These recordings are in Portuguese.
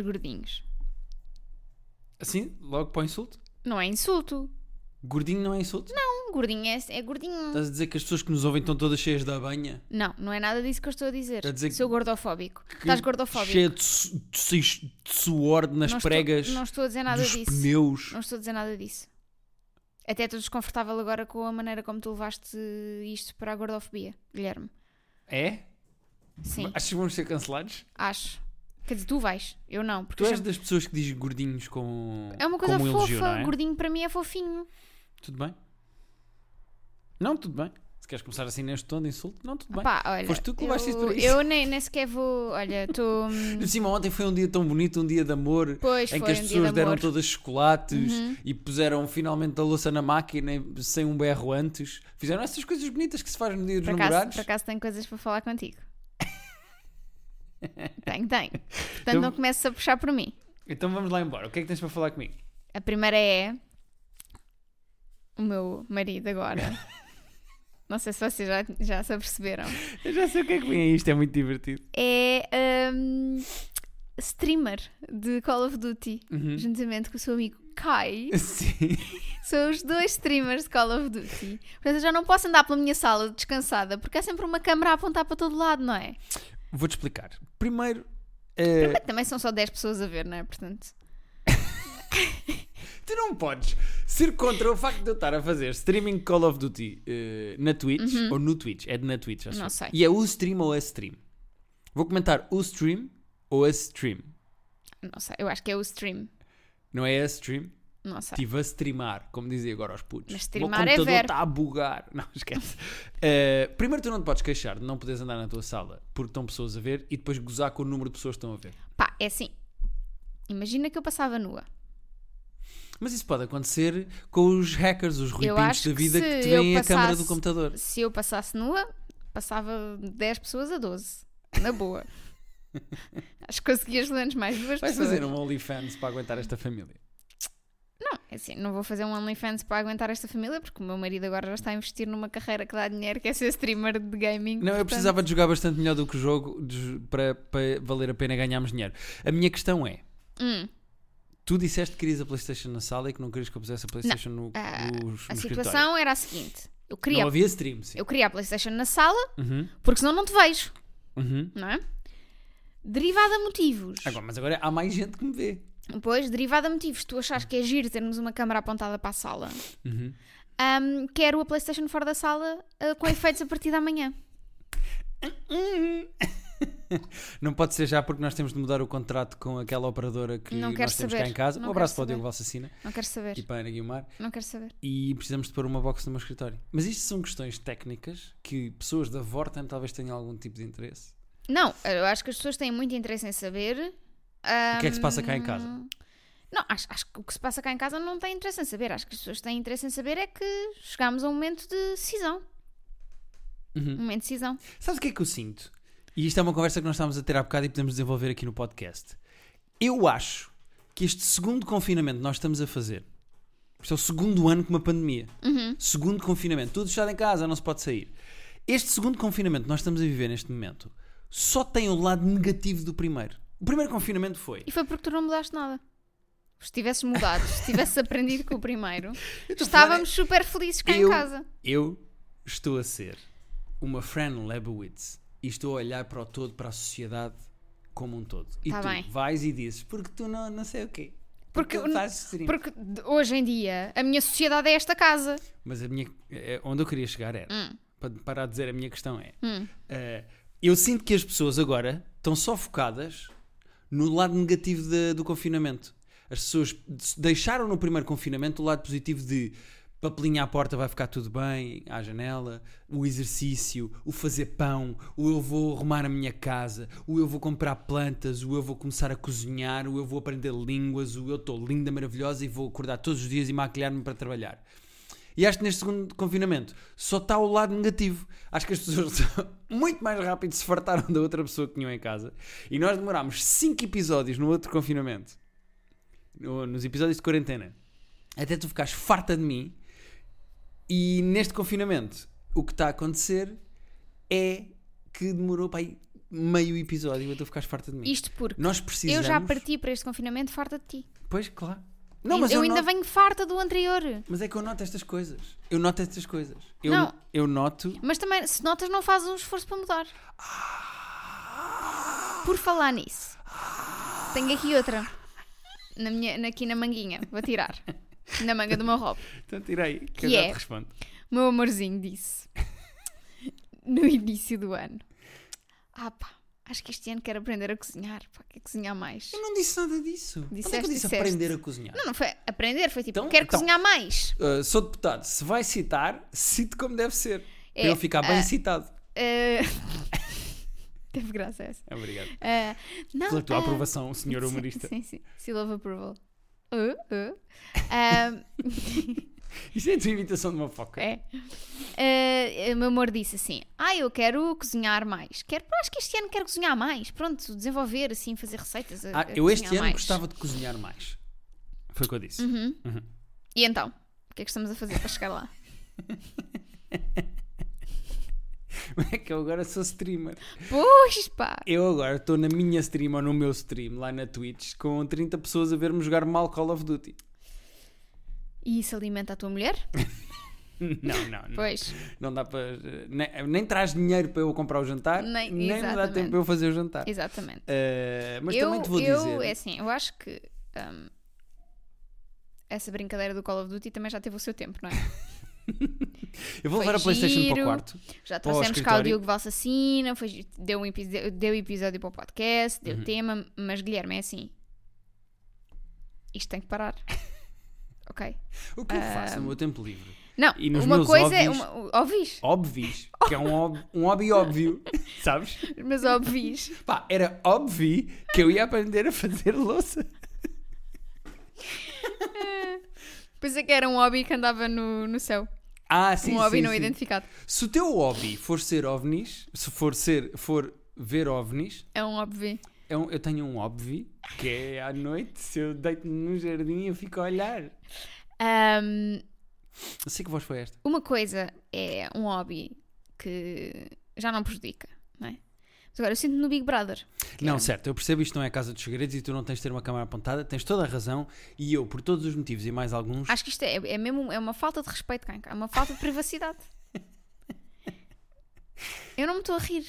gordinhos. Assim, logo para o insulto? Não é insulto. Gordinho não é insulto? Um gordinho é, é gordinho. Estás a dizer que as pessoas que nos ouvem estão todas cheias da banha? Não, não é nada disso que eu estou a dizer. A dizer que- Sou gordofóbico. Estás gordofóbico. Cheia de, su- de su- de suor nas não pregas, Estou, não estou a dizer nada dos disso. pneus. Não estou a dizer nada disso. Até estou desconfortável agora com a maneira como tu levaste isto para a gordofobia, Guilherme. É? Sim, Achas que vamos ser cancelados? acho. Quer dizer, tu vais, eu não. Porque Tu és das pessoas que diz gordinhos com, É uma coisa fofa. elogio, é? Gordinho para mim é fofinho. Tudo bem? Não, tudo bem. Se queres começar assim neste tom de insulto, não, tudo bem. Pá, olha, Foste tu que levaste isso para isso. eu nem, nem sequer vou. Olha, estou. De cima, ontem foi um dia tão bonito, um dia de amor, Pois em que as um pessoas de deram todas chocolates Uhum. e puseram finalmente a louça na máquina sem um berro antes. Fizeram essas coisas bonitas que se fazem no dia dos Por acaso, namorados. por acaso tenho coisas para falar contigo. tenho, tenho. Portanto, Então- não comeces a puxar por mim. Então vamos lá embora. O que é que tens para falar comigo? A primeira é. O meu marido agora. Não sei se vocês já, já se aperceberam. Eu já sei o que é que vem aí, isto é muito divertido. É. hum, streamer de Call of Duty. Uhum. Juntamente com o seu amigo Kai. Sim. São os dois streamers de Call of Duty. Portanto, eu já não posso andar pela minha sala descansada porque há sempre uma câmera a apontar para todo lado, não é? Vou-te explicar. Primeiro, Mas Também são só 10 pessoas a ver, não é? Portanto. tu não podes ser contra o facto de eu estar a fazer streaming Call of Duty eh, na Twitch ou no Twitch. É de na Twitch, acho Uhum. Não sei. E é o stream ou a stream. Vou comentar o stream ou a stream. Não sei, eu acho que é o stream. Não é a stream? Não sei. Estive a streamar, como dizia agora aos putos. Mas o streamar meu é computador verbo. está a bugar. Não, esquece. Eh, primeiro, tu não te podes queixar de não poderes andar na tua sala porque estão pessoas a ver e depois gozar com o número de pessoas que estão a ver. Pá, é assim. Imagina que eu passava nua. Mas isso pode acontecer com os hackers, os acho da que vida se que te veem a câmara do computador. Se eu passasse nua, passava 10 pessoas a 12. Na boa. acho que conseguias menos mais duas Vais pessoas. fazer um OnlyFans para aguentar esta família. Não, é assim, não vou fazer um OnlyFans para aguentar esta família porque o meu marido agora já está a investir numa carreira que dá dinheiro, que é ser streamer de gaming. Não, eu portanto- precisava de jogar bastante melhor do que o jogo de- para, para valer a pena ganharmos dinheiro. A minha questão é: Hum, tu disseste que querias a PlayStation na sala e que não querias que eu pusesse a PlayStation no, ah, no, no a escritório. situação era a seguinte: eu queria, Não havia stream, sim. eu queria a PlayStation na sala Uhum, porque senão não te vejo, uhum. não é? Derivado a motivos. Agora, mas agora há mais gente que me vê. Pois, derivado a motivos, tu achas que é giro termos uma câmara apontada para a sala. Uhum. Ahm, quero a PlayStation fora da sala ah, com efeitos a partir da manhã. Não pode ser já porque nós temos de mudar o contrato com aquela operadora que nós temos saber. cá em casa. Não um abraço para o saber. Diogo Valsacina Não quero saber. e para Ana Guilmar. Não quero saber. E precisamos de pôr uma box no meu escritório. Mas isto são questões técnicas que pessoas da Vorten talvez tenham algum tipo de interesse. Não, eu acho que as pessoas têm muito interesse em saber. O que é que se passa cá em casa? Não, acho, acho que o que se passa cá em casa não tem interesse em saber. Acho que as pessoas têm interesse em saber é que chegámos a um momento de decisão. Uhum. Um momento de decisão. Sabes o que é que eu sinto? E isto é uma conversa que nós estávamos a ter há bocado e podemos desenvolver aqui no podcast. Eu acho que este segundo confinamento que nós estamos a fazer, isto é o segundo ano com uma pandemia, Uhum. segundo confinamento, tudo fechado em casa, não se pode sair. Este segundo confinamento que nós estamos a viver neste momento só tem o lado negativo do primeiro. O primeiro confinamento foi. E foi porque tu não mudaste nada. Se tivesses mudado, se tivesses aprendido com o primeiro, estávamos super felizes cá Eu- em casa. Eu estou a ser uma Fran Lebowitz e estou a olhar para o todo, para a sociedade como um todo. E Tá tu bem. vais e dizes, porque tu não, não sei o quê. Porque, porque de- hoje em dia a minha sociedade é esta casa. Mas a minha, é- onde eu queria chegar era, Hum. para parar de dizer a minha questão é, Hum. eh, eu sinto que as pessoas agora estão só focadas no lado negativo de- do confinamento. As pessoas deixaram no primeiro confinamento o lado positivo de papelinha à porta vai ficar tudo bem, à janela, o exercício, o fazer pão, o eu vou arrumar a minha casa, o eu vou comprar plantas, o eu vou começar a cozinhar, o eu vou aprender línguas, o eu estou linda, maravilhosa e vou acordar todos os dias e maquilhar-me para trabalhar. E acho que neste segundo confinamento só está o lado negativo. Acho que as pessoas muito mais rápido se fartaram da outra pessoa que tinham em casa. E nós demorámos 5 episódios no outro confinamento, no- nos episódios de quarentena, até tu ficares farta de mim. E neste confinamento, o que está a acontecer é que demorou para aí meio episódio a tu ficares farta de mim. Isto porque Nós eu precisamos. já parti para este confinamento farta de ti. Pois, claro. Não, mas eu, eu, ainda noto... venho farta do anterior. Mas é que eu noto estas coisas. Eu noto estas coisas. Eu, Não. eu noto. Mas também, se notas, não fazes um esforço para mudar. Por falar nisso, tenho aqui outra. Na minha, aqui na manguinha. Vou tirar. Na manga do meu roubo. Então tirei, que, Que eu já é? te respondo. Meu amorzinho disse no início do ano: Ah, pá, acho que este ano quero aprender a cozinhar. Pá, quero cozinhar mais. Eu não disse nada disso. Onde é que Disseste, eu disse disseste. aprender a cozinhar? Não, não foi aprender, foi tipo: Então- Quero então. cozinhar mais. Uh, sou deputado. Se vai citar, cite como deve ser. É, para eu ficar bem ah, citado. Eh, Teve graça essa. Obrigado. Eh, não, Pela tua ah, aprovação, senhor humorista. Sim, sim. Seal of approval. Uh, uh. Ah, Isto é a tua imitação de uma foca. É. Eh, o meu amor disse assim: Ah, eu quero cozinhar mais. Quero, acho que este ano quero cozinhar mais. Pronto, desenvolver, assim, fazer receitas. a- Ah, a eu este ano mais. gostava de cozinhar mais. Foi o que eu disse. Uhum. E então? O que é que estamos a fazer para chegar lá? É que eu agora sou streamer. Pois pá! Eu agora estou na minha stream ou no meu stream lá na Twitch com 30 pessoas a ver-me jogar mal Call of Duty. E isso alimenta a tua mulher? Não, não, não. Pois. Não dá para. Nem, nem traz dinheiro para eu comprar o jantar, Nem- nem, me dá tempo para eu fazer o jantar. Exatamente. Eh, mas eu, também te vou eu, dizer. É assim, eu acho que hum, essa brincadeira do Call of Duty também já teve o seu tempo, não é? eu vou foi levar a PlayStation para o quarto. Já trouxemos cá o. Diogo Valsacina, foi, deu, um episódio, deu episódio para o podcast, deu Uhum. tema, mas Guilherme é assim. Isto tem que parar. ok? O que eu faço no meu tempo livre? Não, E nos uma meus coisa é. hobbies? Uma, óbvios? Óbvios. Que é um, ob- um hobby óbvio. Sabes? Mas óbvios. Pá, era óbvio que eu ia aprender a fazer louça. Pensei que era um hobby que andava no, no céu. Ah, sim, um hobby sim, não sim. identificado. Se o teu hobby for ser ovnis, se for ser, for ver ovnis, É um óbvio. É um- eu tenho um óbvio que é à noite, se eu deito-me no jardim eu fico a olhar. Eu sei que voz foi esta. uma coisa é um hobby que já não prejudica, não é? Mas agora eu sinto no Big Brother. Não, é- certo, eu percebo isto não é casa dos segredos e tu não tens de ter uma câmara apontada, tens toda a razão e eu, por todos os motivos e mais alguns, Acho que isto é, é mesmo é uma falta de respeito, Canca. É uma falta de privacidade. Eu não me estou a rir.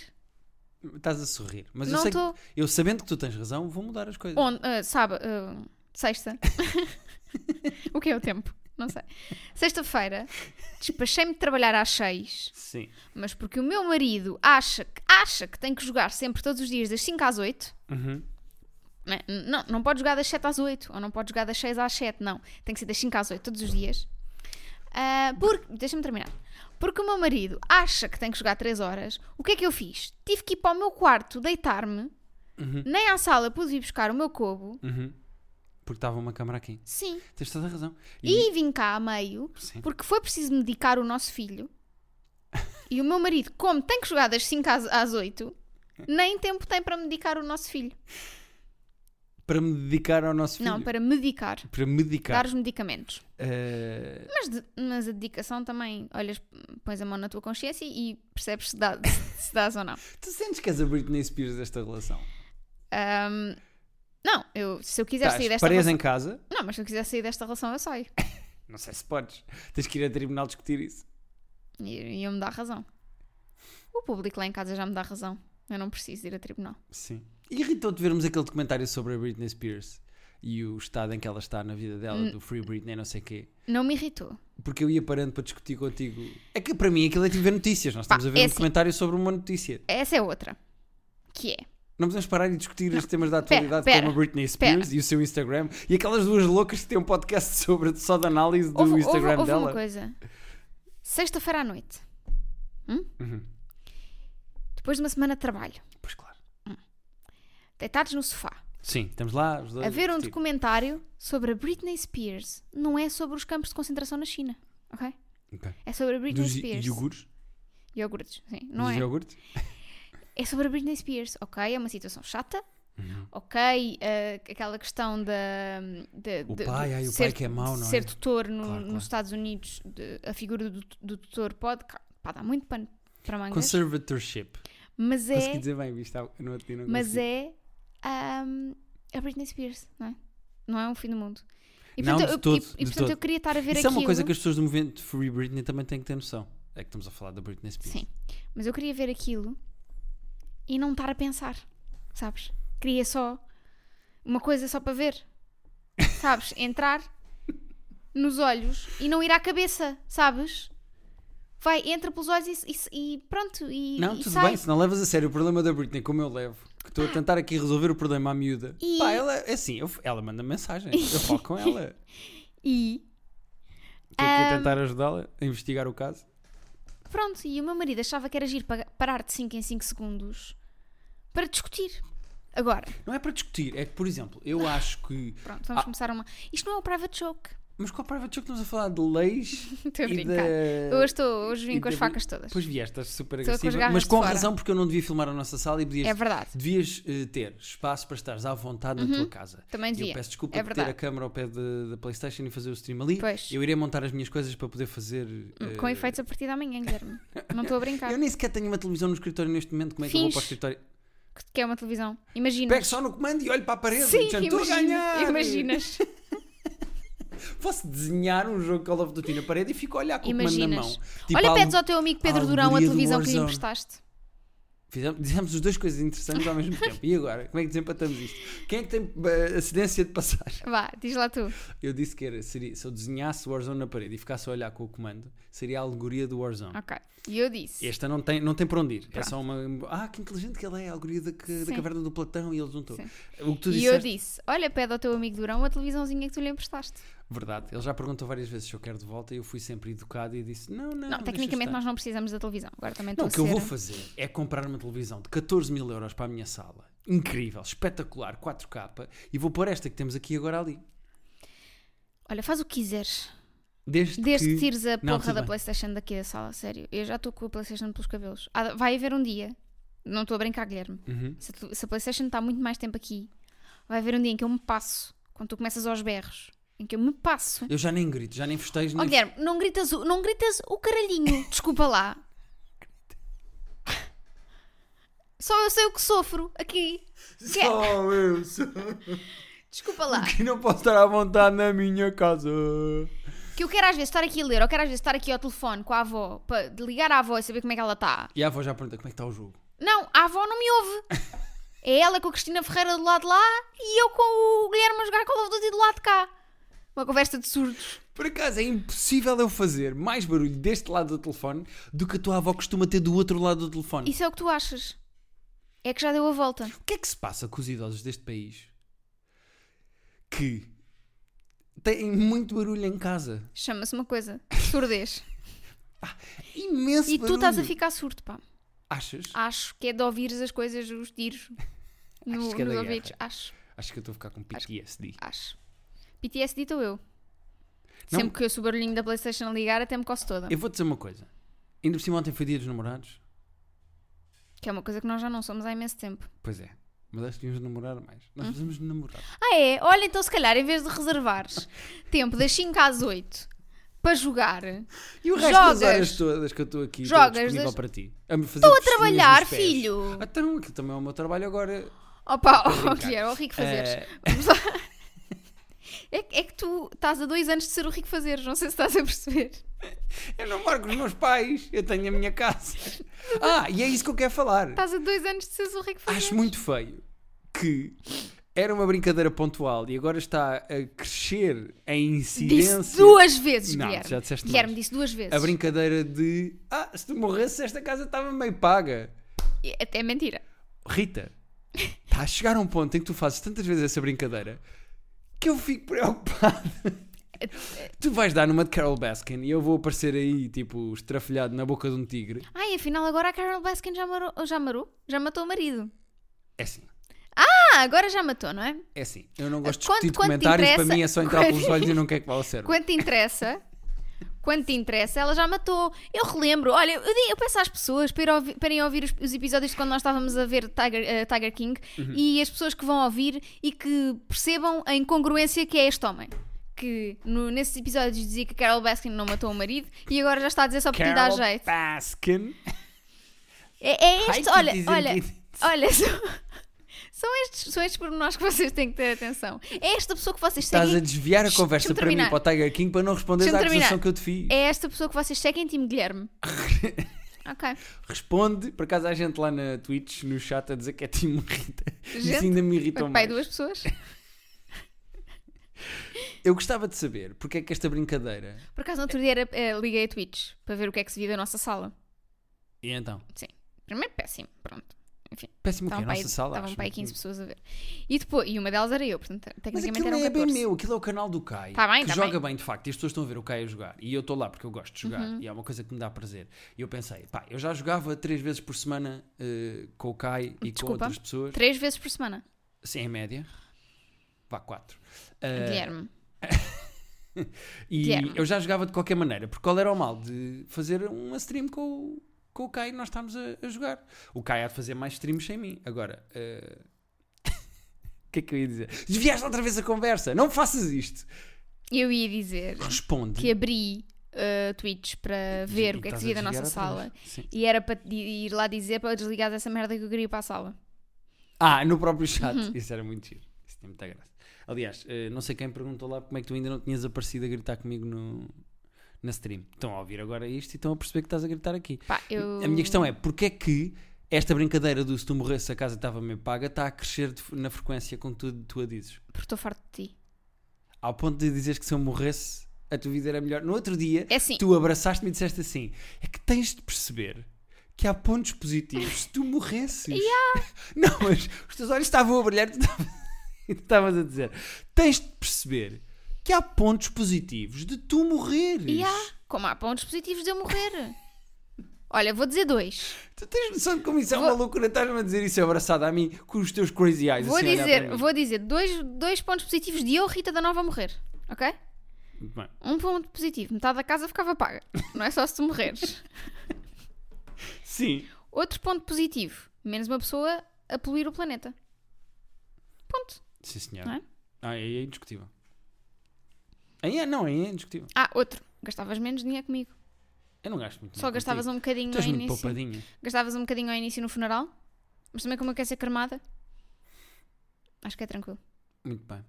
Estás a sorrir. Mas eu sei que, eu sabendo que tu tens razão, vou mudar as coisas. Onde? Ah, sabe? ah, sexta. o que é o tempo? Não sei. Sexta-feira, despachei-me de trabalhar às seis, Sim. mas porque o meu marido acha que, acha que tem que jogar sempre todos os dias das 5 às 8. Uhum. Não, não, não pode jogar das 7 às 8, ou não pode jogar das 6 às 7, não. Tem que ser das 5 às 8 todos os dias. Ah, porque, deixa-me terminar. Porque o meu marido acha que tem que jogar 3 horas. O que é que eu fiz? Tive que ir para o meu quarto, deitar-me, Uhum. nem à sala pude vir buscar o meu cobo. Uhum. Porque estava uma câmara aqui. Sim. Tens toda a razão. E vim cá a meio, Sim. porque foi preciso medicar o nosso filho. E o meu marido, como tem que jogar das 5 às, às 8, nem tempo tem para medicar o nosso filho. Para me dedicar ao nosso filho. Não, para medicar. Para medicar. Dar os medicamentos. Eh, Mas, de- mas a dedicação também, olhas, pões a mão na tua consciência e percebes se, dá, se dás ou não. tu sentes que és a Britney Spears desta relação? Ahm, não, eu, se eu quiser Estás sair desta relação. em casa? Não, mas se eu quiser sair desta relação, eu saio. Não sei se podes. Tens que ir a tribunal discutir isso. E, e eu me dá razão. O público lá em casa já me dá razão. Eu não preciso ir a tribunal. Sim. E irritou-te vermos aquele documentário sobre a Britney Spears e o estado em que ela está na vida dela, Hum. do Free Britney, não sei o quê. Não me irritou. Porque eu ia parando para discutir contigo. É que para mim aquilo é tipo ver notícias. Nós estamos Pá, a ver é um assim. documentário sobre uma notícia. Essa é outra. Que é. Não podemos parar e discutir os temas da atualidade pera, como a Britney Spears e o seu Instagram e aquelas duas loucas que têm um podcast sobre só de análise do Houve, Instagram houve- houve dela. uma coisa. Sexta-feira à noite, Uhum. Depois de uma semana de trabalho, Pois claro. deitados no sofá, Sim, estamos lá os dois. a ver um documentário sobre a Britney Spears. Não é sobre os campos de concentração na China, ok? É sobre a Britney Dos Spears. iogurtes? Iogurtes, sim. Não Dos é? iogurtes? É sobre a Britney Spears, ok? É uma situação chata, Uhum. ok? eh, aquela questão da. de- O pai, de ai, o ser, pai que é mau, não ser é? tutor no- Claro, claro. nos Estados Unidos, de- a figura do, do tutor pode. Pá, dá muito pano para mangas. Conservatorship. Mas Consegui é. dizer bem, viste? Ah, No outro dia não Mas consegui. é. ahm, a Britney Spears, não é? Não é um fim do mundo. E Não, portanto, eu, todo, e- e, portanto eu queria estar a ver Isso aquilo. é uma coisa que as pessoas do movimento Free Britney também têm que ter noção. É que estamos a falar da Britney Spears. Sim. Mas eu queria ver aquilo e não estar a pensar, sabes? Queria só uma coisa só para ver, sabes? Entrar nos olhos e não ir à cabeça, sabes? Vai, entra pelos olhos e, e- e pronto, e, Não, e tudo sai. bem, se não levas a sério o problema da Britney, como eu levo, que estou a tentar aqui resolver o problema à miúda. E- Pá, ela é assim, eu- ela manda mensagem, eu falo com ela. E Estou aqui a Ahm. tentar ajudá-la a investigar o caso. pronto, e o meu marido achava que era giro pa- parar de 5 em 5 segundos para discutir. Agora, Não é para discutir, é que, por exemplo, eu acho que. pronto, vamos Ah. começar uma. Isto não é um private joke. Mas qual private joke estamos a falar de leis Estou a e brincar. da. Hoje, estou, hoje vim e com as da- facas todas. Pois vieste, estás super com agressiva. garras Mas de com razão, porque eu não devia filmar a nossa sala e podias, É verdade. devias eh, ter espaço para estares à vontade na tua casa. Também E devia. eu peço desculpa É por ter a câmera ao pé de- da PlayStation e fazer o stream ali. Pois. Eu irei montar as minhas coisas para poder fazer. Com eh, efeitos a partir da manhã, Guilherme. Não estou a brincar. Eu nem sequer tenho uma televisão no escritório neste momento. Como é que eu vou para o escritório? Que- Que é uma televisão. Imaginas. Pego só no comando e olho para a parede. Sim, imagina, imaginas. Posso desenhar um jogo Call of Duty na parede e fico a olhar com o comando na Imaginas. mão. Tipo, Olha, a pedes ao teu amigo Pedro Durão a televisão que lhe emprestaste. Fizemos, dizemos as duas coisas interessantes ao mesmo tempo. E agora? Como é que desempatamos isto? Quem é que tem eh, a cedência de passagem? Vá, diz lá tu. Eu disse que era, seria, se eu desenhasse o Warzone na parede e ficasse a olhar com o comando, seria a alegoria do Warzone. Ok. E eu disse. Esta não tem, não tem para onde ir. É Pronto. só uma. Ah, que inteligente que ela é, a alegoria da, da caverna do Platão e ele juntou. Sim. O que tu E eu disseste. disse: Olha, pede ao teu amigo Durão a televisãozinha que tu lhe emprestaste. Verdade. Ele já perguntou várias vezes se eu quero de volta e eu fui sempre educado e disse: não, não. Não, tecnicamente estar." nós não precisamos da televisão. Agora também Não, o que eu a vou ser... fazer é comprar uma televisão de 14 mil euros para a minha sala. Incrível, espetacular, 4K. E vou pôr esta que temos aqui agora ali. Olha, faz o que quiseres. Desde, Desde que que tires a porra da. Playstation daqui da sala, sério. Eu já estou com a Playstation pelos cabelos. Há- Vai haver um dia, não estou a brincar, Guilherme. Uhum. Se a, se a Playstation está muito mais tempo aqui, vai haver um dia em que eu me passo, quando tu começas aos berros, em que eu me passo. Eu já nem grito, já nem festejo, nem Guilherme, não gritas, o- não gritas o caralhinho, desculpa lá. Só eu sei o que sofro aqui. Que é- Só eu sou. Desculpa lá. Que não posso estar à vontade na minha casa. Que eu quero às vezes estar aqui a ler, ou quero às vezes estar aqui ao telefone com a avó, para ligar à avó e saber como é que ela está. E a avó já pergunta como é que está o jogo. Não, a avó não me ouve. É ela com a Cristina Ferreira do lado de lá e eu com o Guilherme a jogar Call of Duty do lado de cá. Uma conversa de surdos. Por acaso é impossível eu fazer mais barulho deste lado do telefone do que a tua avó costuma ter do outro lado do telefone. Isso é o que tu achas. É que já deu a volta. O que é que se passa com os idosos deste país que têm muito barulho em casa? Chama-se uma coisa. Surdez. Imenso E barulho. tu estás a ficar surdo, pá. Achas? Acho que é de ouvires as coisas, os tiros no, Achas que é nos da ouvidos. guerra? Acho, Acho que eu estou a ficar com PTSD. acho. PTSD estou eu. Não. Sempre que eu ouço o barulhinho da Playstation a ligar, até me coço toda. Eu vou dizer uma coisa. Ainda por cima ontem foi dia dos namorados. Que é uma coisa que nós já não somos há imenso tempo. Pois é. Mas acho que devíamos namorar mais. Hum? Nós precisamos de namorar. Ah é? Olha, então se calhar em vez de reservares tempo das 5 às 8 para jogar, E o resto Jogas. das horas todas que eu estou aqui Jogas estou disponível das- para ti? A me fazer estou a trabalhar, nos pés. filho! Então, aquilo também é o meu trabalho agora. Opa, oh, brincar. Guilherme, o rico fazeres. Eh, Vamos lá. É, que- é que tu estás a dois anos de ser o rico fazeres, não sei se estás a perceber. eu não moro com os meus pais, eu tenho a minha casa. Ah, e é isso que eu quero falar. Estás a dois anos de seres o rico fazeres. Acho muito feio que era uma brincadeira pontual e agora está a crescer em incidência. Disse duas vezes, Não, Guilherme. já disseste Guilherme mais. disse duas vezes. A brincadeira de ah, se tu morresses esta casa estava meio paga. Até é mentira. Rita, está a chegar a um ponto em que tu fazes tantas vezes essa brincadeira que eu fico preocupado. tu vais dar numa de Carol Baskin e eu vou aparecer aí, tipo, estrafelhado na boca de um tigre. Ai, afinal agora a Carol Baskin já marou, já marou? Já matou o marido. É assim, Ah, agora já matou, não é? é assim. Eu não gosto de Quanto- discutir de quanto te comentários, para mim é só entrar quanto- pelos olhos e não quer que vá ao cérebro. Quando te interessa, quando te interessa, ela já matou. Eu relembro, olha, eu, eu peço às pessoas para, ir ouvir, para irem ouvir os, os episódios de quando nós estávamos a ver Tiger, eh, Tiger King Uhum. e as pessoas que vão ouvir e que percebam a incongruência que é este homem. Que no, nesses episódios dizia que Carol Baskin não matou o marido e agora já está a dizer só porque lhe dá Carol jeito. Baskin. É, é este, olha, olha, kitties. olha, são, estes, são estes pormenores que vocês têm que ter atenção. É esta pessoa que vocês Estás a seguem. desviar a conversa para mim, para o Tiger King, para não responderes à acusação que eu te fiz. É esta pessoa que vocês seguem, time Guilherme. ok. Responde, por acaso há gente lá na Twitch, no chat, a dizer que é time Rita. Isso Gente? ainda me irritou Pai, mais. duas pessoas. Eu gostava de saber porque é que esta brincadeira. Por acaso, no outro dia era, eh, liguei a Twitch para ver o que é que se via da nossa sala. E então? Primeiro, péssimo, pronto. Enfim, Péssimo? A estavam para aí, nossa sala. estavam para aí muito 15 bonito. pessoas a ver. E, depois, e uma delas era eu, portanto, tecnicamente eram é bem 14. meu, aquilo é o canal do Kai. Tá bem, que tá joga bem. bem. de facto, e as pessoas estão a ver o Kai a jogar. E eu estou lá porque eu gosto de jogar. Uhum. E é uma coisa que me dá prazer. E eu pensei, pá, eu já jogava três vezes por semana eh, com o Kai e com Desculpa. outras pessoas. Três vezes por semana. Sim, em média. Vá, quatro. Eh, Guilherme. E Guilherme. eu já jogava de qualquer maneira, porque qual era o mal de fazer uma stream com, o- com o Kai nós estávamos a, a jogar. O Kai há de fazer mais streams sem mim. Agora, eh, o que é que eu ia dizer? Desviaste outra vez a conversa, não faças isto. Eu ia dizer Responde. que abri uh, Twitch para ver E o que é que se via da nossa sala. E era para ir lá dizer para desligar essa merda que eu queria para a sala. Ah, no próprio chat. Uhum. Isso era muito giro. Isso tem muita graça. Aliás, eh, não sei quem perguntou lá como é que tu ainda não tinhas aparecido a gritar comigo no, na stream. Estão a ouvir agora isto e estão a perceber que estás a gritar aqui. Pá, eu... A minha questão é, porque é que esta brincadeira do se tu morresse a casa estava meio paga está a crescer de- na frequência com que tu, tu a dizes? Porque estou farto de ti. Ao ponto de dizeres que se eu morresse a tua vida era melhor. No outro dia, É assim, tu abraçaste-me e disseste assim, é que tens de perceber que há pontos positivos se tu morresses. Não, mas os teus olhos estavam a brilhar tu estavas a dizer, tens de perceber que há pontos positivos de tu morreres. e há, como há pontos positivos de eu morrer. Olha, vou dizer dois. Tu tens noção de como isso é Vou- uma loucura? Estás-me a dizer isso abraçado a mim com os teus crazy eyes. Vou assim, dizer, vou dizer dois, dois pontos positivos de eu, Rita da Nova, morrer. Ok? Bem. Um ponto positivo. Metade da casa ficava paga. Não é só se tu morreres. Sim. Outro ponto positivo. Menos uma pessoa a poluir o planeta. Ponto. Sim, senhor. É? Ah, aí é indiscutível. Aí é, não, aí é indiscutível. Ah, outro. Gastavas menos dinheiro comigo. Eu não gasto muito Só gastavas um bocadinho ao muito início. poupadinha. Gastavas um bocadinho ao início no funeral. Mas também como eu quero ser cremada. Acho que é tranquilo. Muito bem.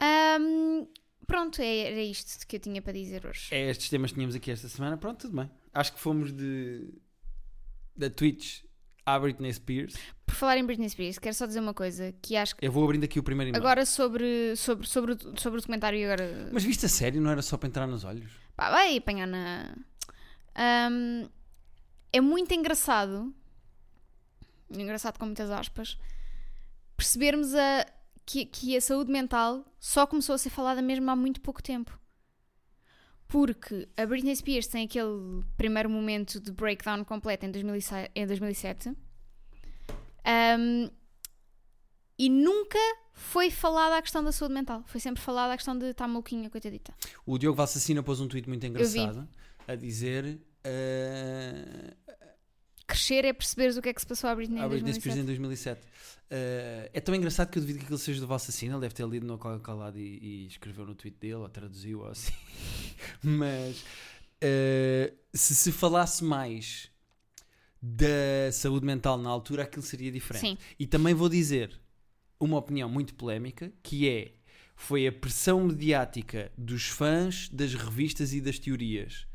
Ahm, pronto, é- era isto que eu tinha para dizer hoje. É estes temas que tínhamos aqui esta semana. Pronto, tudo bem. Acho que fomos de da Twitch à Britney Spears. Por falar em Britney Spears, quero só dizer uma coisa que acho que Eu vou abrindo aqui o primeiro e-mail. agora sobre, sobre, sobre, o- sobre o documentário e agora Mas viste a sério? Não era só para entrar nos olhos? pá, vai apanhar na. Ahm, é muito engraçado, engraçado com muitas aspas, percebermos a, que, que a saúde mental só começou a ser falada mesmo há muito pouco tempo. Porque a Britney Spears tem aquele primeiro momento de breakdown completo em 2007. Em 2007 Ahm, e nunca foi falada a questão da saúde mental. Foi sempre falada a questão de estar maluquinha, coitadita. O Diogo Valsacina pôs um tweet muito engraçado a dizer eh, Crescer é perceberes o que é que se passou à Britney, à em Britney Spears 2007. em 2007. Eh, é tão engraçado que eu duvido que aquilo seja do Valsacina. Ele deve ter lido no qualquer lado e, e escreveu no tweet dele, ou traduziu, ou assim. Mas eh, se se falasse mais da saúde mental na altura, aquilo seria diferente. Sim, E também vou dizer uma opinião muito polémica, que é foi a pressão mediática dos fãs das revistas e das teorias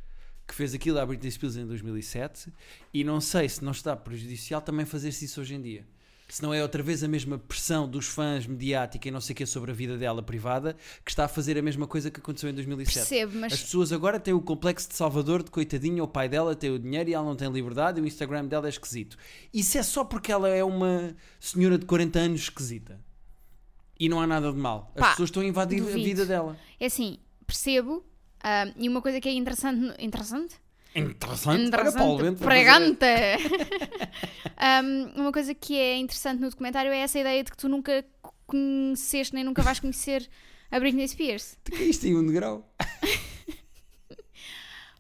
que fez aquilo à Britney Spears em 2007 e não sei se não está prejudicial também fazer-se isso hoje em dia. Se não é outra vez a mesma pressão dos fãs mediática e não sei o que sobre a vida dela privada que está a fazer a mesma coisa que aconteceu em 2007. percebo, mas As pessoas agora têm o complexo de Salvador, de coitadinha, o pai dela tem o dinheiro e ela não tem liberdade e o Instagram dela é esquisito. Isso é só porque ela é uma senhora de 40 anos esquisita. E não há nada de mal. As Pá, pessoas estão a invadir a duvido. vida dela. é assim, percebo. Ah, e uma coisa que é interessante. Interessante? Interessante. Olha Paulo Pregante! Um, uma coisa que é interessante no documentário é essa ideia de que tu nunca conheceste nem nunca vais conhecer a Britney Spears. Tu caíste em um degrau.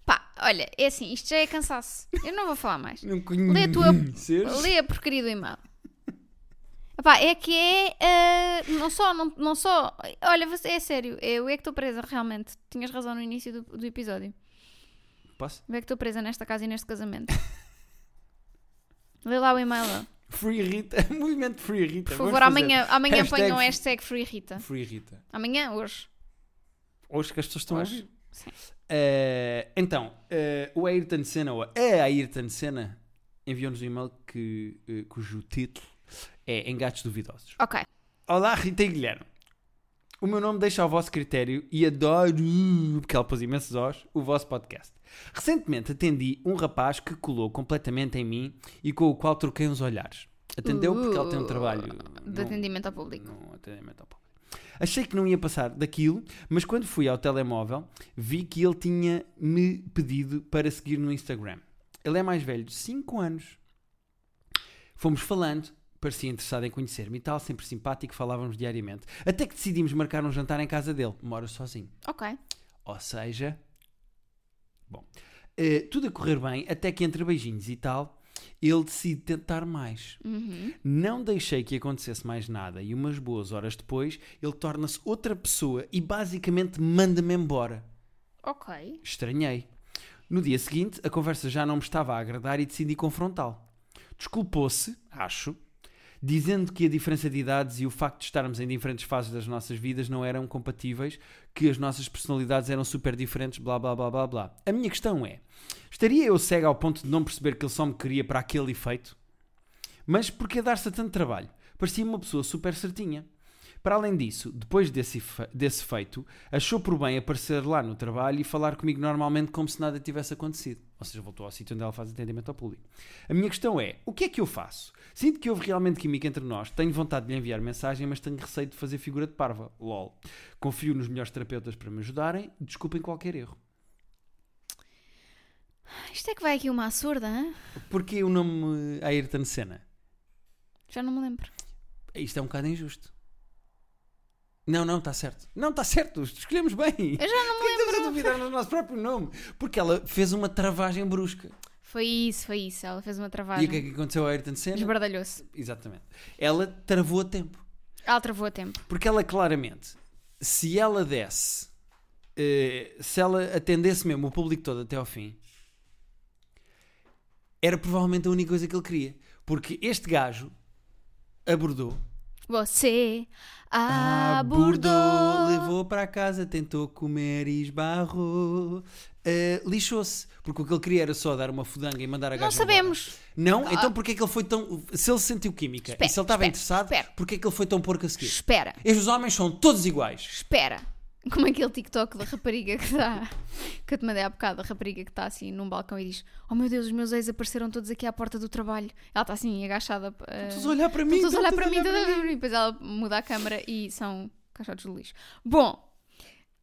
Pá, olha, é assim, isto já é cansaço. Eu não vou falar mais. Não Lê a tua- conheces? Lê a porcaria do e-mail. Epá, é que é. ah, não só, não, não só. Olha, você- é sério, eu é que estou presa, realmente. Tinhas razão no início do, do episódio. Posso? Eu é que estou presa nesta casa e neste casamento. Lê lá o e-mail. Free Rita, movimento Free Rita. Por Vamos favor, fazer amanhã, amanhã hashtag ponham hashtag Free Rita. Free Rita. Amanhã, hoje. Hoje que as pessoas estão a Hoje, ouvir. sim. Eh, então, eh, o Ayrton Senna, ou a Ayrton Senna, enviou-nos um e-mail que, eh, cujo título é Engates Duvidosos. Ok. Olá, Rita e Guilherme. O meu nome deixa ao vosso critério e adoro, porque ela pôs imensos os, o vosso podcast. Recentemente atendi um rapaz que colou completamente em mim e com o qual troquei uns olhares. Atendeu porque ele tem um trabalho De não- atendimento ao público. num atendimento ao público. Achei que não ia passar daquilo, mas quando fui ao telemóvel, vi que ele tinha me pedido para seguir no Instagram. Ele é mais velho de 5 anos. Fomos falando, parecia interessado em conhecer-me e tal, sempre simpático, falávamos diariamente. Até que decidimos marcar um jantar em casa dele. Mora sozinho. Ok. Ou seja, bom, eh, tudo a correr bem, até que entre beijinhos e tal, ele decide tentar mais. Uhum. Não deixei que acontecesse mais nada e umas boas horas depois ele torna-se outra pessoa e basicamente manda-me embora. Ok. Estranhei. No dia seguinte, a conversa já não me estava a agradar e decidi confrontá-lo. Desculpou-se, acho, dizendo que a diferença de idades e o facto de estarmos em diferentes fases das nossas vidas não eram compatíveis, que as nossas personalidades eram super diferentes, blá blá blá blá blá. A minha questão é: estaria eu cego ao ponto de não perceber que ele só me queria para aquele efeito? Mas por que dar-se tanto trabalho? Parecia uma pessoa super certinha. Para além disso, depois desse, desse feito, achou por bem aparecer lá no trabalho e falar comigo normalmente como se nada tivesse acontecido. Ou seja, voltou ao sítio onde ela faz atendimento ao público. A minha questão é: o que é que eu faço? Sinto que houve realmente química entre nós, tenho vontade de lhe enviar mensagem, mas tenho receio de fazer figura de parva. LOL. Confio nos melhores terapeutas para me ajudarem, desculpem qualquer erro. Isto é que vai aqui uma surda, hã? Porquê o nome Ayrton Senna? Já não me lembro. Isto é um bocado injusto. Não, não, está certo. Não, está certo. Escolhemos bem. Eu já não me que estamos a lembro. duvidar no nosso próprio nome? Porque ela fez uma travagem brusca. Foi isso, foi isso. Ela fez uma E travagem. o que é que aconteceu a Ayrton Senna? Esbardalhou-se. Exatamente. Ela travou a tempo. Ela travou a tempo. Porque ela claramente, se ela desse, eh, se ela atendesse mesmo o público todo até ao fim, era provavelmente a única coisa que ele queria. Porque este gajo abordou, Você abordou, abordou. levou para casa, tentou comer e esbarrou, eh, lixou-se. Porque o que ele queria era só dar uma fudanga e mandar a Não gaja sabemos. embora. Não? Então porquê é que ele foi tão... Se ele sentiu química Espera, e se ele estava espera, interessado, espera. porquê é que ele foi tão porco a seguir? Espera, Estes homens são todos iguais. espera. Como aquele TikTok da rapariga que está. que eu te mandei há bocado, a rapariga que está assim num balcão e diz: Oh meu Deus, os meus ex apareceram todos aqui à porta do trabalho. Ela está assim agachada. Uh, Todos a olhar para mim. todos a olhar para mim, todos a olhar para mim. Depois ela muda a câmera e são caixotes de lixo. Bom,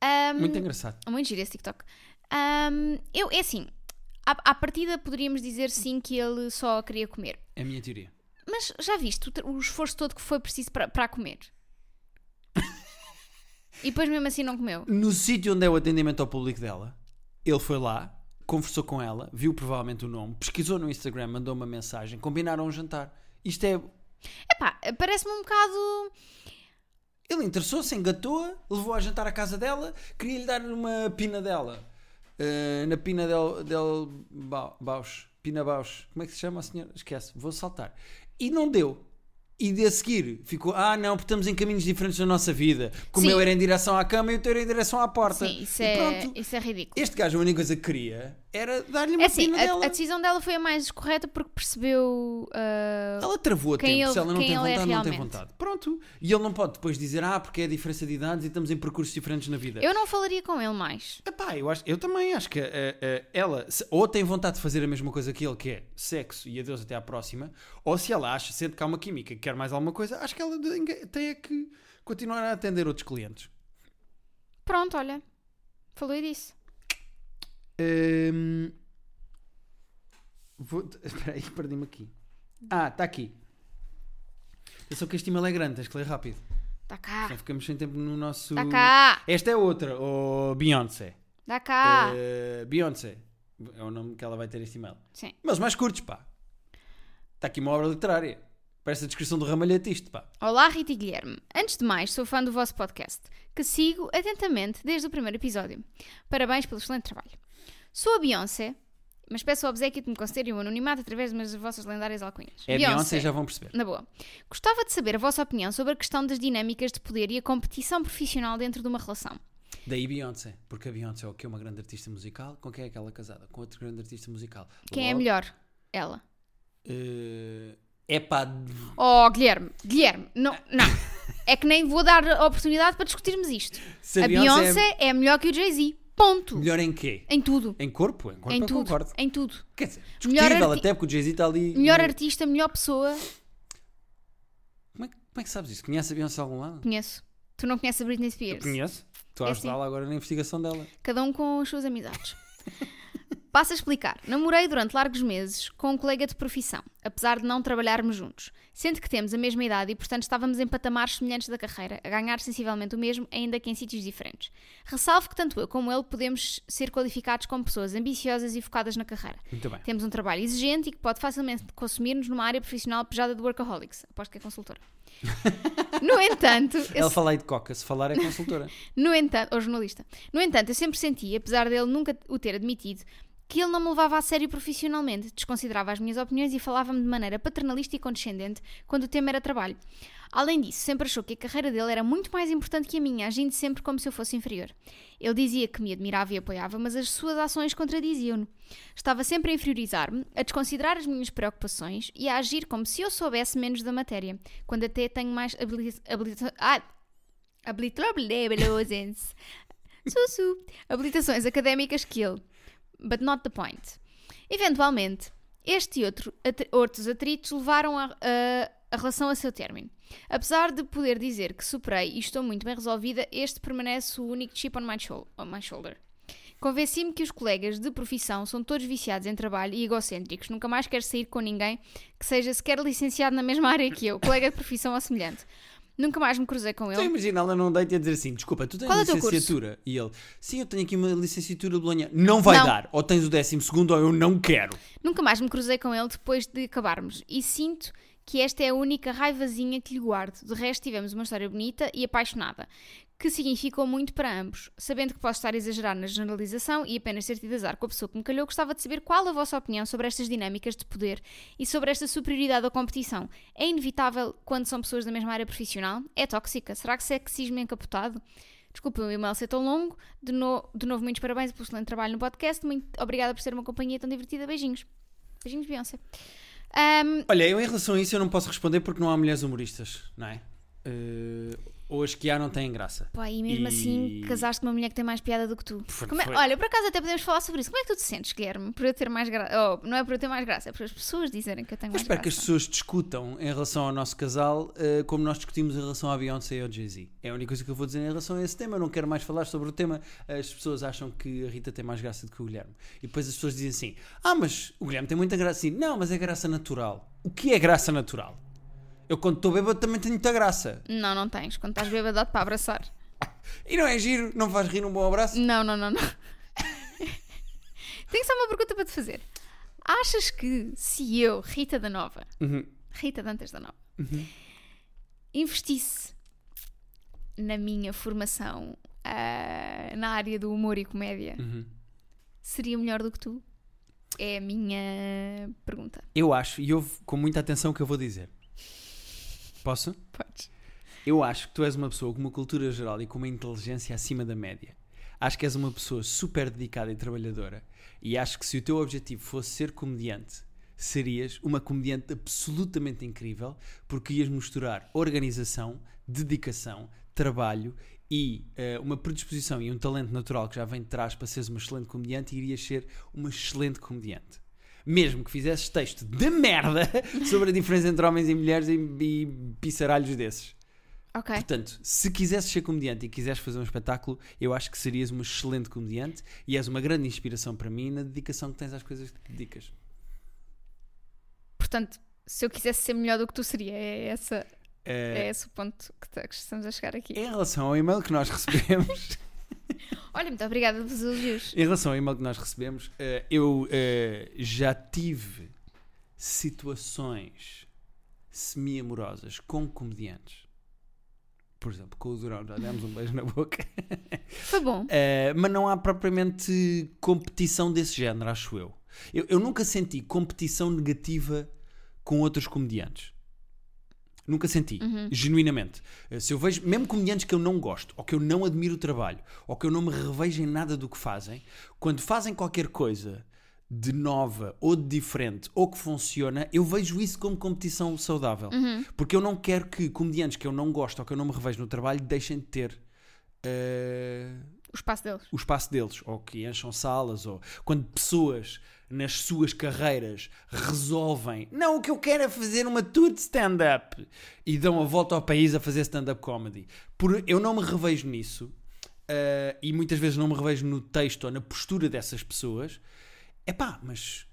ahm, Muito engraçado. Muito giro esse TikTok. Ahm, eu, é assim, à, à partida poderíamos dizer sim que ele só queria comer. É a minha teoria. Mas já viste o, o esforço todo que foi preciso para, para comer? E depois mesmo assim não comeu. No sítio onde é o atendimento ao público dela, ele foi lá, conversou com ela, viu provavelmente o nome, pesquisou no Instagram, mandou uma mensagem, combinaram um jantar. Isto é. Epá, parece-me um bocado. Ele interessou-se, engatou-a, levou a jantar à casa dela, queria-lhe dar uma pina dela. Uh, na pina del, del Ba- Bausch. Pina Bausch. Como é que se chama a senhora? Esquece, vou saltar. E não deu. E de a seguir ficou, ah não, porque estamos em caminhos diferentes na nossa vida. Que o Sim. meu era em direção à cama e o teu era em direção à porta. Sim, isso e é, pronto. isso é ridículo. Este gajo, a única coisa que queria era dar-lhe uma É assim, pina dela. a, a decisão dela foi a mais correta porque percebeu. ah, Ela travou a tempo. ele- Se ela não tem é vontade, não tem vontade. Pronto. E ele não pode depois dizer, ah, porque é a diferença de idades e estamos em percursos diferentes na vida. eu não falaria com ele mais. Epá, eu, acho, eu também acho que eh, eh, ela ou tem vontade de fazer a mesma coisa que ele, que é sexo e adeus até à próxima, ou se ela acha, sente que há uma química que quer mais alguma coisa, acho que ela tem é que continuar a atender outros clientes. Pronto, olha. Falou disso. Hum, vou- Espera aí, perdi-me aqui. Ah, está aqui. Atenção que este e-mail é grande, tens que ler rápido. Dá cá. Senão ficamos sem tempo no nosso. Dá cá. Esta é outra, o Beyoncé. Dá cá. Eh, Beyoncé. É o nome que ela vai ter este e-mail. Sim. Mas mais curtos, pá. Está aqui uma obra literária. Parece a descrição do ramalhete isto, pá. Olá, Rita e Guilherme. Antes de mais, sou fã do vosso podcast, que sigo atentamente desde o primeiro episódio. Parabéns pelo excelente trabalho. Sou a Beyoncé Mas peço ao obsequio de me concederem um anonimato através das vossas lendárias alcunhas. É Beyoncé, já vão perceber. Na boa. Gostava de saber a vossa opinião sobre a questão das dinâmicas de poder e a competição profissional dentro de uma relação. Daí Beyoncé, porque a Beyoncé é o que é uma grande artista musical, com quem é que ela é casada? Com outro grande artista musical. Quem é Logo, melhor? Ela. eh, é pá, Oh, Guilherme, Guilherme, não, não. É que nem vou dar a oportunidade para discutirmos isto. se A Beyoncé é melhor que o Jay-Z. Ponto. melhor em quê? Em tudo. Em corpo? Em corpo Em eu tudo. concordo. Em tudo. Quer dizer, Melhor discutível arti- até porque o Jay-Z está ali. Melhor no- artista, melhor pessoa. Como é, que- como é que sabes isso? Conhece a Beyoncé de algum lado? Conheço. Tu não conheces a Britney Spears? Conheço. Estou a É ajudá-la agora na investigação dela. Cada um com as suas amizades. Passo a explicar. Namorei durante largos meses com um colega de profissão, apesar de não trabalharmos juntos. Sendo que temos a mesma idade e, portanto, estávamos em patamares semelhantes da carreira, a ganhar sensivelmente o mesmo, ainda que em sítios diferentes. Ressalvo que tanto eu como ele podemos ser qualificados como pessoas ambiciosas e focadas na carreira. Muito bem. Temos um trabalho exigente e que pode facilmente consumir-nos numa área profissional pejada de workaholics. Aposto que é consultora. No entanto, Ela fala aí de coca, se falar é consultora. no entanto, ou jornalista. No entanto, eu sempre senti, apesar dele nunca o ter admitido, que ele não me levava a sério profissionalmente, desconsiderava as minhas opiniões e falava-me de maneira paternalista e condescendente quando o tema era trabalho. Além disso, sempre achou que a carreira dele era muito mais importante que a minha, agindo sempre como se eu fosse inferior. Ele dizia que me admirava e apoiava, mas as suas ações contradiziam-no. Estava sempre a inferiorizar-me, a desconsiderar as minhas preocupações e a agir como se eu soubesse menos da matéria, quando até tenho mais. Habilita ah. Habilitações académicas que ele. But not the point. Eventualmente, este e outro, atri- outros atritos levaram a, a- a relação a seu término. Apesar de poder dizer que superei e estou muito bem resolvida, este permanece o único chip on my, on my shoulder. Convenci-me que os colegas de profissão são todos viciados em trabalho e egocêntricos. Nunca mais quero sair com ninguém que seja sequer licenciado na mesma área que eu, colega de profissão ou semelhante. Nunca mais me cruzei com Então ele. imagina ela num date a dizer assim: desculpa, tu tens Qual é o teu curso? licenciatura? E ele, sim, eu tenho aqui uma licenciatura de Bolonha. Não vai Não. dar. Ou tens o décimo segundo ou eu não quero. Nunca mais me cruzei com ele depois de acabarmos e sinto que esta é a única raivazinha que lhe guardo. De resto, tivemos uma história bonita e apaixonada, que significou muito para ambos. Sabendo que posso estar a exagerar na generalização e apenas ter tido azar com a pessoa que me calhou, gostava de saber qual a vossa opinião sobre estas dinâmicas de poder e sobre esta superioridade da competição. É inevitável quando são pessoas da mesma área profissional? É tóxica? Será que sexismo encapotado? Desculpa o e-mail ser tão longo. De, no- de novo, muitos parabéns pelo excelente trabalho no podcast. Muito obrigada por ser uma companhia tão divertida. Beijinhos. Beijinhos, Beyoncé. Ahm, Olha, eu em relação a isso eu não posso responder porque não há mulheres humoristas, não é? Eh, ou as que há não têm graça. pá, e mesmo E- assim casaste com uma mulher que tem mais piada do que tu. É-. Olha, por acaso até podemos falar sobre isso. Como é que tu te sentes, Guilherme? Por eu ter mais graça. não é por eu ter mais graça, é por as pessoas dizerem que eu tenho Eu mais espero que as graça. pessoas discutam em relação ao nosso casal eh, como nós discutimos em relação à Beyoncé e ao Jay-Z. É a única coisa que eu vou dizer em relação a esse tema. Eu não quero mais falar sobre o tema. As pessoas acham que a Rita tem mais graça do que o Guilherme. E depois as pessoas dizem assim: Ah, mas o Guilherme tem muita graça. Sim, não, mas é graça natural. O que é graça natural? Eu, quando estou bêbado, também tenho muita graça. Não, não tens. Quando estás bêbado, dá-te para abraçar. E não é giro? Não faz rir um bom abraço? Não, não, não, não. Tenho só uma pergunta para te fazer. Achas que se eu, Rita da Nova, Uhum. Rita Dantas da Nova, investisse na minha formação ah, na área do humor e comédia, Uhum. seria melhor do que tu? É a minha pergunta. Eu acho, e ouve com muita atenção o que eu vou dizer. Posso? Podes. Eu acho que tu és uma pessoa com uma cultura geral e com uma inteligência acima da média. Acho que és uma pessoa super dedicada e trabalhadora. E acho que se o teu objetivo fosse ser comediante, serias uma comediante absolutamente incrível, porque ias misturar organização, dedicação, trabalho e eh, uma predisposição e um talento natural que já vem de trás para seres uma excelente comediante e irias ser uma excelente comediante. Mesmo que fizesses texto de merda sobre a diferença entre homens e mulheres e, e pisaralhos desses. Ok. Portanto, se quisesses ser comediante e quisesses fazer um espetáculo, eu acho que serias uma excelente comediante e és uma grande inspiração para mim na dedicação que tens às coisas que te dedicas. Portanto, se eu quisesse ser melhor do que tu, seria. É, essa, é Eh, esse o ponto que estamos a chegar aqui. em relação ao e-mail que nós recebemos, Olha, muito obrigada pelos elogios. em relação ao e-mail que nós recebemos, eh, eu eh, já tive situações semi-amorosas com comediantes. Por exemplo, com o Durão, já demos um beijo na boca. Foi bom. Uh, mas não há propriamente competição desse género, acho eu. Eu, eu nunca senti competição negativa com outros comediantes. Nunca senti, genuinamente. Eh, Se eu vejo, mesmo comediantes que eu não gosto, ou que eu não admiro o trabalho, ou que eu não me revejo em nada do que fazem, quando fazem qualquer coisa de nova ou de diferente ou que funciona, eu vejo isso como competição saudável. Porque eu não quero que comediantes que eu não gosto ou que eu não me revejo no trabalho deixem de ter. eh, O espaço deles. o espaço deles, ou que encham salas, ou quando pessoas nas suas carreiras resolvem, não, o que eu quero é fazer uma tour de stand-up e dão a volta ao país a fazer stand-up comedy. Por, eu não me revejo nisso eh, e muitas vezes não me revejo no texto ou na postura dessas pessoas. É pá, mas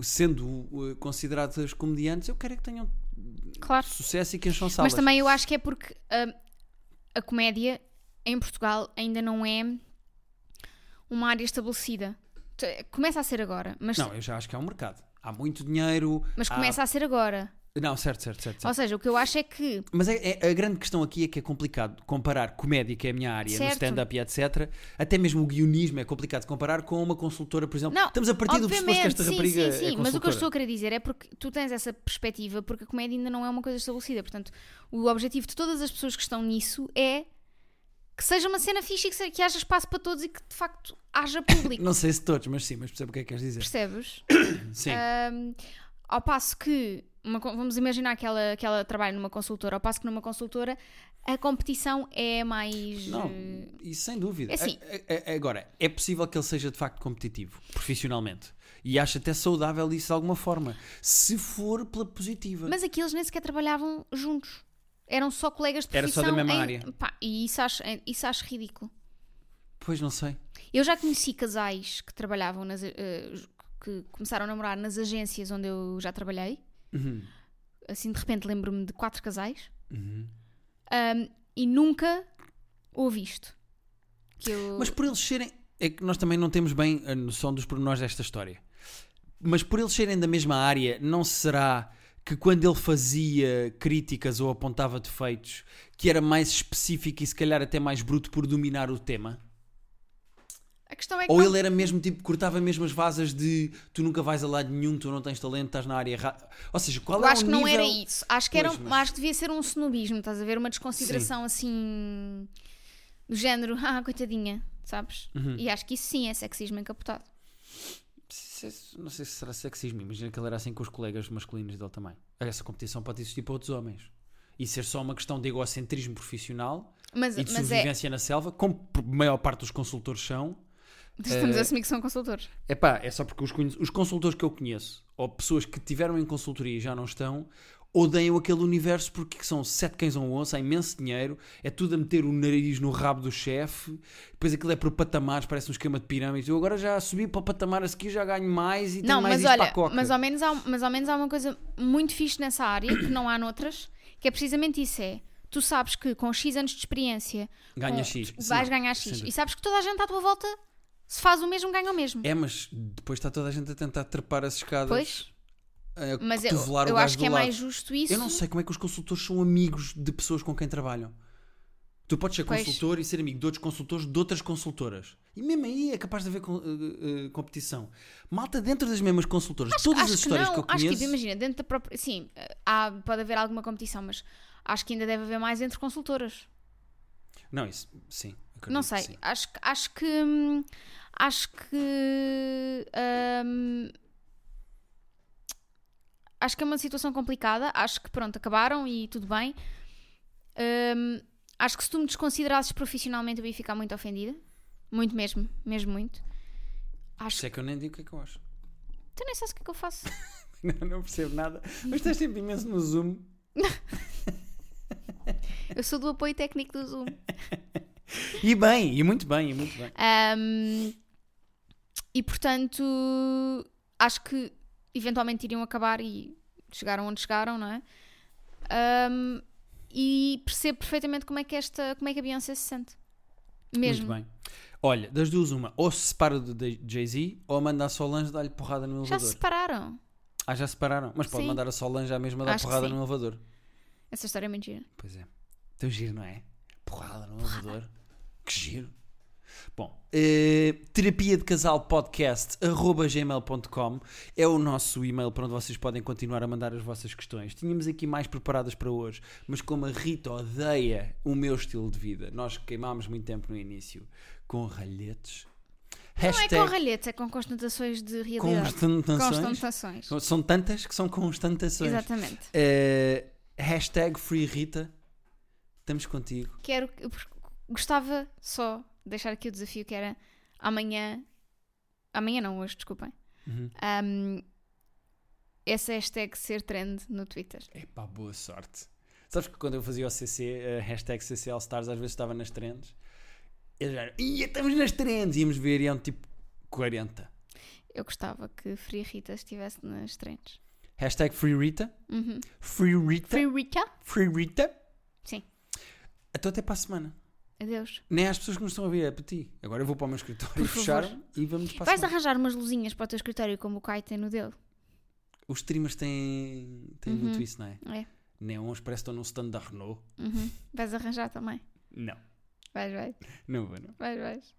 sendo eh, consideradas comediantes, eu quero é que tenham Claro. sucesso e que encham salas. Mas também eu acho que é porque hum, a comédia em Portugal ainda não é uma área estabelecida. T- Começa a ser agora, mas, Não, eu já acho que há um mercado. Há muito dinheiro. mas há- começa a ser agora. Não, certo, certo, certo. certo. Ou seja, o que eu acho é que Mas é- é- a grande questão aqui é que é complicado comparar comédia, que é a minha área, no Certo. stand-up e etc. Até mesmo o guionismo é complicado de comparar com uma consultora, por exemplo. Não, Estamos a partir do pressuposto que esta sim, rapariga sim, sim, é mas o que eu estou a querer dizer é porque tu tens essa perspectiva porque a comédia ainda não é uma coisa estabelecida. Portanto, o objetivo de todas as pessoas que estão nisso é que seja uma cena fixe e que, se- que haja espaço para todos e que de facto haja público. Não sei se todos, mas sim, mas percebo o que é que queres dizer. Percebes? Sim. Ahm, ao passo que, uma vamos imaginar que ela, que ela trabalha numa consultora, ao passo que numa consultora a competição é mais. Não, eh, e sem dúvida. é assim. A- a- a- Agora, é possível que ele seja de facto competitivo, profissionalmente. E acho até saudável isso de alguma forma. Se for pela positiva. Mas aqui eles nem sequer trabalhavam juntos. Eram só colegas de Era só profissão. da mesma em- área. pá, e isso acho, isso acho ridículo. Pois não sei. Eu já conheci casais que trabalhavam nas. eh, que começaram a namorar nas agências onde eu já trabalhei. Uhum. Assim, de repente, lembro-me de quatro casais. Uhum. Ahm, e nunca ouvi isto. Que eu... Mas por eles serem. É que nós também não temos bem a noção dos pormenores desta história. Mas por eles serem da mesma área, não será que quando ele fazia críticas ou apontava defeitos, que era mais específico e se calhar até mais bruto por dominar o tema? A questão é que. Ou não- ele era mesmo tipo, cortava mesmo as vasas de tu nunca vais a lado nenhum, tu não tens talento, estás na área errada. Ou seja, qual Eu é acho o que não nível... era isso. Acho que, era, Pois, mas- acho que devia ser um snobismo, estás a ver? Uma desconsideração assim. do género, ah, coitadinha, sabes? Uhum. E acho que isso sim é sexismo encapotado. Não sei se será sexismo, imagina que ele era assim com os colegas masculinos dele também. Essa competição pode existir para outros homens. E ser só uma questão de egocentrismo profissional Mas, e de mas é. sobrevivência na selva, como a maior parte dos consultores são. Estamos eh, a assumir que são consultores. É pá, é só porque os, os consultores que eu conheço, ou pessoas que tiveram em consultoria e já não estão, odeiam aquele universo porque são sete cães a um osso, há imenso dinheiro, é tudo a meter o nariz no rabo do chefe, depois aquilo é por patamares, parece um esquema de pirâmide. Eu agora já subi para o patamar a seguir, já ganho mais e tenho Não, mais mas isto para olha, a mas ao, menos há, mas ao menos há uma coisa muito fixe nessa área que não há noutras, que é precisamente isso: é tu sabes que com X anos de experiência Ganha com- X. vais Sim, ganhar X. E sabes que toda a gente à tua volta, se faz o mesmo, ganha o mesmo. É, mas depois está toda a gente a tentar trepar as escadas. Pois. A Mas eu, eu acho que é lado. mais justo isso. Eu não sei como é que os consultores são amigos de pessoas com quem trabalham. Tu podes ser Pois. consultor e ser amigo de outros consultores de outras consultoras. E mesmo aí é capaz de haver eh, eh, competição. Malta dentro das mesmas consultoras. Todas acho as histórias que, que, não, eu acho conheço. que, tipo, imagina, dentro da própria. Sim, há, pode haver alguma competição, mas acho que ainda deve haver mais entre consultoras. Não, isso, sim. Não que sei, sim. acho, que- acho que. hum, Acho que. hum, acho que é uma situação complicada. Acho que, pronto, acabaram e tudo bem. Hum, acho que se tu me desconsiderasses profissionalmente, eu ia ficar muito ofendida. Muito mesmo, mesmo muito. Acho Isso é que eu nem digo o que é que eu acho. Tu nem sabes o que é que eu faço. não, não percebo nada. Mas estás sempre imenso no Zoom. Eu sou do apoio técnico do Zoom. E bem, e muito bem, e muito bem. Um, e portanto, acho que eventualmente iriam acabar e chegaram onde chegaram, não é? Um, e percebo perfeitamente como é que esta, como é que a Beyoncé se sente. Mesmo. Muito bem. Olha, das duas, uma, ou se separa do Jay-Z, ou manda a Solange dar-lhe porrada no Já elevador. se separaram. Ah, já separaram. Mas pode Sim. mandar a Solange à mesma dar Acho porrada no elevador. Essa história é mentira. Pois é. Teu giro, não é? Porrada no elevador. Que giro. Bom, eh, terapia de casal podcast arroba gmail.com é o nosso e-mail para onde vocês podem continuar a mandar as vossas questões. Tínhamos aqui mais preparadas para hoje, mas como a Rita odeia o meu estilo de vida, nós queimámos muito tempo no início com ralhetes. Não é com ralhetes, é com constatações de realidade. constatações. Constatações. São tantas que são constatações. Exatamente. Eh, hashtag Free Rita. Estamos contigo. Quero, gostava só deixar aqui o desafio que era amanhã. Amanhã não, hoje, desculpem. Uhum. Um, essa hashtag ser trend no Twitter. Epá, boa sorte. Sabes que quando eu fazia o CC, a hashtag CC All Stars, às vezes estava nas trends. Eles eram, ia, estamos nas trends. Íamos ver e iam tipo 40. Eu gostava que Free Rita estivesse nas trends. Hashtag Free Rita. Uhum. Free Rita. Free Rita? Free Rita. Sim. Então até para a semana. Adeus. Nem às pessoas que nos estão a ver, é para ti. Agora eu vou para o meu escritório fechar e vamos para a Vais arranjar umas luzinhas para o teu escritório como o Kai tem no dele. Os streamers têm, têm Uhum. muito isso, não é? É. Neons parece que estão num stand da Renault. Uhum. Vais arranjar também. Não. Vais, vais. Não vou, não. Vais, vais.